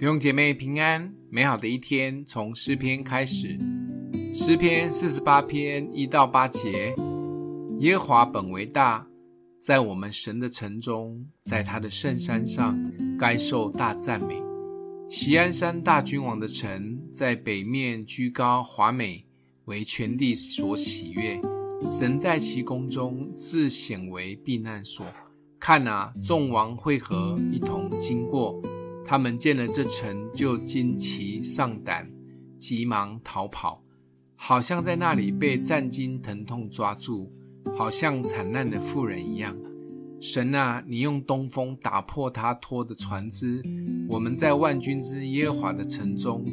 弟兄姐妹平安，美好的一天从诗篇开始。诗篇四十八篇一到八节：耶和华本为大，在我们神的城中，在他的圣山上，该受大赞美。锡安山大君王的城，在北面居高华美，为全地所喜悦。神在其宫中自显为避难所。看哪，众王会合，一同经过。他们见了这城，就惊奇丧胆，急忙逃跑，好像在那里被战兢疼痛抓住，好像惨难的妇人一样。神啊，你用东风打破他拖的船只。我们在万军之耶和华的城中，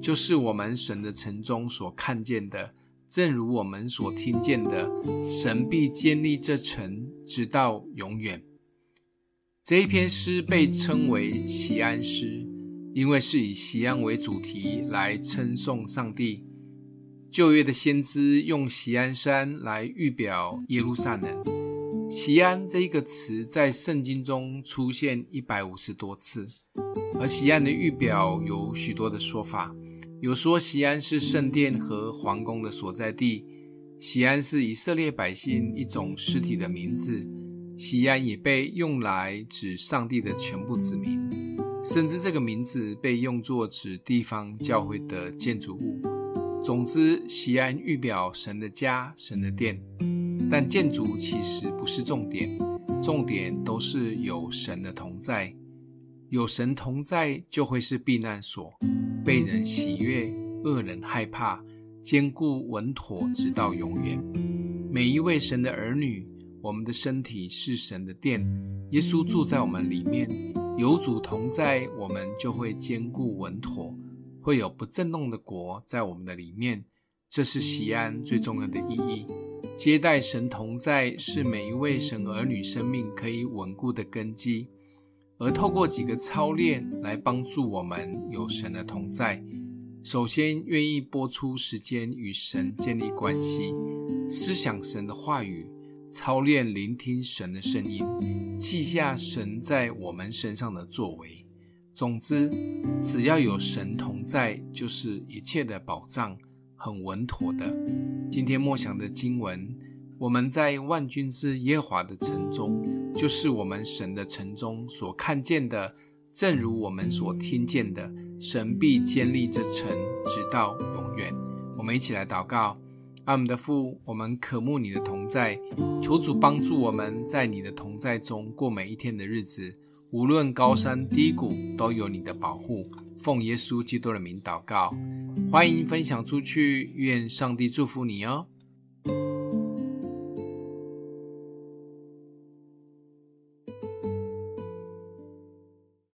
就是我们神的城中所看见的，正如我们所听见的，神必建立这城，直到永远。这一篇诗被称为锡安诗，因为是以锡安为主题来称颂上帝。旧约的先知用锡安山来预表耶路撒冷。锡安这一个词在圣经中出现一百五十多次，而锡安的预表有许多的说法，有说锡安是圣殿和皇宫的所在地，锡安是以色列百姓一种实体的名字。西安也被用来指上帝的全部子民，甚至这个名字被用作指地方教会的建筑物。总之，西安预表神的家、神的殿，但建筑其实不是重点，重点都是有神的同在。有神同在，就会是避难所，被人喜悦，恶人害怕，坚固稳妥，直到永远。每一位神的儿女。我们的身体是神的殿，耶稣住在我们里面，有主同在，我们就会坚固稳妥，会有不震动的国在我们的里面。这是锡安最重要的意义。接待神同在，是每一位神儿女生命可以稳固的根基。而透过几个操练来帮助我们有神的同在。首先，愿意拨出时间与神建立关系，思想神的话语。操练聆听神的声音，记下神在我们身上的作为。总之，只要有神同在，就是一切的保障，很稳妥的。今天默想的经文，我们在万军之耶华的城中，就是我们神的城中所看见的，正如我们所听见的，神必建立这城，直到永远。我们一起来祷告。爱我们的父，我们渴慕你的同在，求主帮助我们在你的同在中过每一天的日子，无论高山低谷，都有你的保护。奉耶稣基督的名祷告，欢迎分享出去，愿上帝祝福你哦。